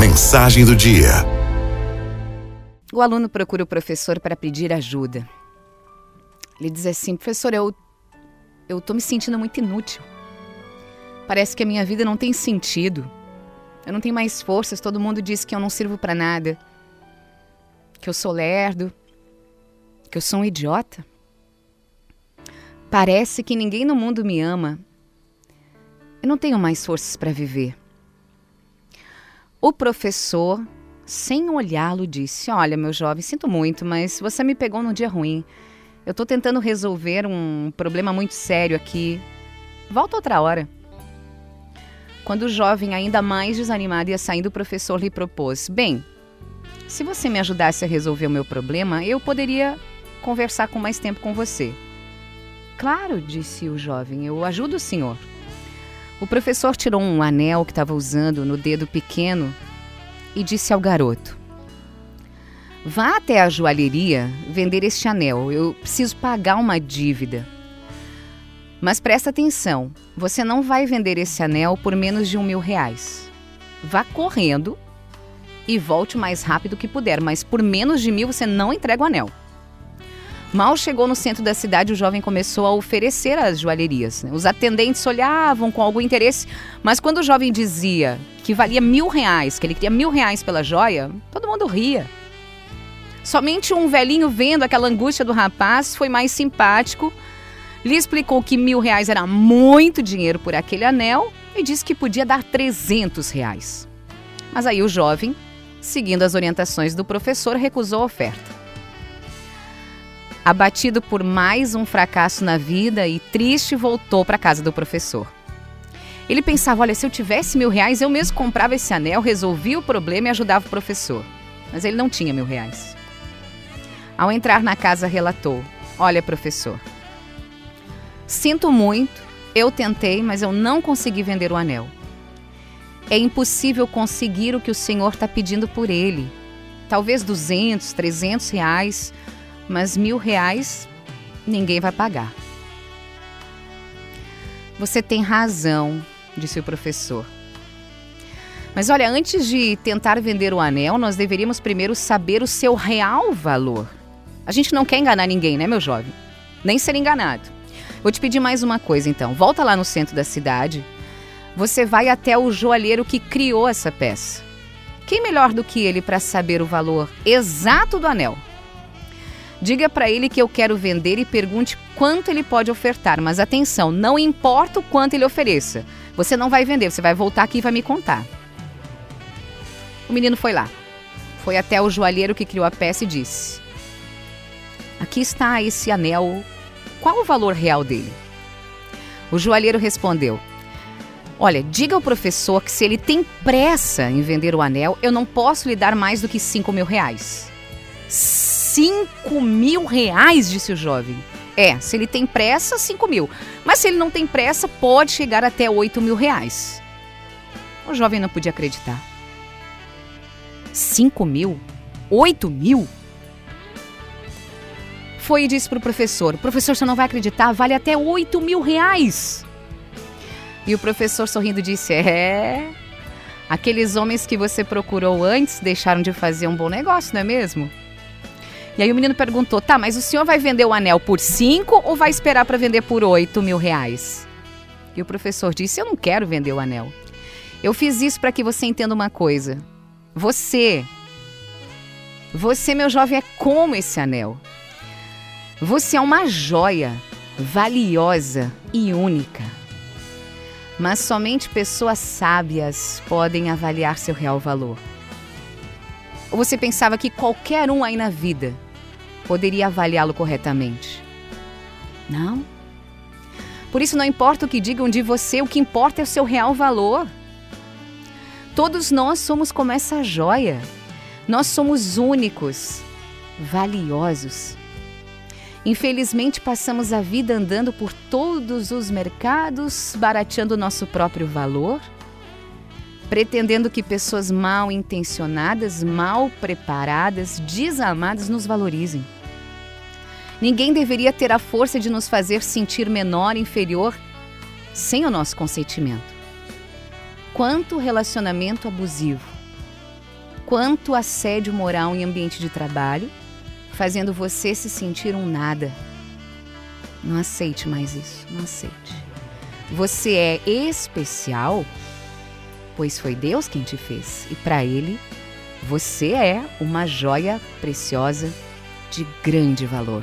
Mensagem do dia. O aluno procura o professor para pedir ajuda. Ele diz assim: professor, eu eu tô me sentindo muito inútil. Parece que a minha vida não tem sentido. Eu não tenho mais forças. Todo mundo diz que eu não sirvo para nada, que eu sou lerdo, que eu sou um idiota. Parece que ninguém no mundo me ama. Eu não tenho mais forças para viver. O professor, sem olhá-lo, disse: Olha, meu jovem, sinto muito, mas você me pegou num dia ruim. Eu estou tentando resolver um problema muito sério aqui. Volta outra hora. Quando o jovem, ainda mais desanimado, ia saindo, o professor lhe propôs: Bem, se você me ajudasse a resolver o meu problema, eu poderia conversar com mais tempo com você. Claro, disse o jovem, eu ajudo o senhor. O professor tirou um anel que estava usando no dedo pequeno e disse ao garoto: Vá até a joalheria vender este anel. Eu preciso pagar uma dívida. Mas presta atenção: você não vai vender esse anel por menos de um mil reais. Vá correndo e volte o mais rápido que puder, mas por menos de mil você não entrega o anel. Mal chegou no centro da cidade, o jovem começou a oferecer as joalherias. Os atendentes olhavam com algum interesse, mas quando o jovem dizia que valia mil reais, que ele queria mil reais pela joia, todo mundo ria. Somente um velhinho, vendo aquela angústia do rapaz, foi mais simpático, lhe explicou que mil reais era muito dinheiro por aquele anel e disse que podia dar trezentos reais. Mas aí o jovem, seguindo as orientações do professor, recusou a oferta. Abatido por mais um fracasso na vida e triste, voltou para casa do professor. Ele pensava: olha, se eu tivesse mil reais, eu mesmo comprava esse anel, resolvia o problema e ajudava o professor. Mas ele não tinha mil reais. Ao entrar na casa, relatou: Olha, professor, sinto muito, eu tentei, mas eu não consegui vender o anel. É impossível conseguir o que o senhor está pedindo por ele. Talvez 200, 300 reais mas mil reais ninguém vai pagar. Você tem razão, disse o professor. Mas olha, antes de tentar vender o anel, nós deveríamos primeiro saber o seu real valor. A gente não quer enganar ninguém, né, meu jovem? Nem ser enganado. Vou te pedir mais uma coisa então. Volta lá no centro da cidade. Você vai até o joalheiro que criou essa peça. Quem melhor do que ele para saber o valor exato do anel? Diga para ele que eu quero vender e pergunte quanto ele pode ofertar. Mas atenção, não importa o quanto ele ofereça. Você não vai vender, você vai voltar aqui e vai me contar. O menino foi lá. Foi até o joalheiro que criou a peça e disse: Aqui está esse anel. Qual o valor real dele? O joalheiro respondeu: Olha, diga ao professor que se ele tem pressa em vender o anel, eu não posso lhe dar mais do que 5 mil reais. 5 mil reais, disse o jovem. É, se ele tem pressa, 5 mil. Mas se ele não tem pressa, pode chegar até 8 mil reais. O jovem não podia acreditar. 5 mil? 8 mil? Foi e disse para o professor: Professor, você não vai acreditar, vale até 8 mil reais. E o professor sorrindo disse: É. Aqueles homens que você procurou antes deixaram de fazer um bom negócio, não é mesmo? E aí o menino perguntou: tá, mas o senhor vai vender o anel por 5 ou vai esperar para vender por 8 mil reais? E o professor disse: eu não quero vender o anel. Eu fiz isso para que você entenda uma coisa. Você, você, meu jovem, é como esse anel. Você é uma joia valiosa e única. Mas somente pessoas sábias podem avaliar seu real valor. Ou você pensava que qualquer um aí na vida poderia avaliá-lo corretamente. Não. Por isso, não importa o que digam de você, o que importa é o seu real valor. Todos nós somos como essa joia. Nós somos únicos, valiosos. Infelizmente, passamos a vida andando por todos os mercados, barateando nosso próprio valor, pretendendo que pessoas mal intencionadas, mal preparadas, desamadas nos valorizem. Ninguém deveria ter a força de nos fazer sentir menor, inferior, sem o nosso consentimento. Quanto relacionamento abusivo, quanto assédio moral em ambiente de trabalho, fazendo você se sentir um nada. Não aceite mais isso, não aceite. Você é especial, pois foi Deus quem te fez, e para Ele, você é uma joia preciosa de grande valor.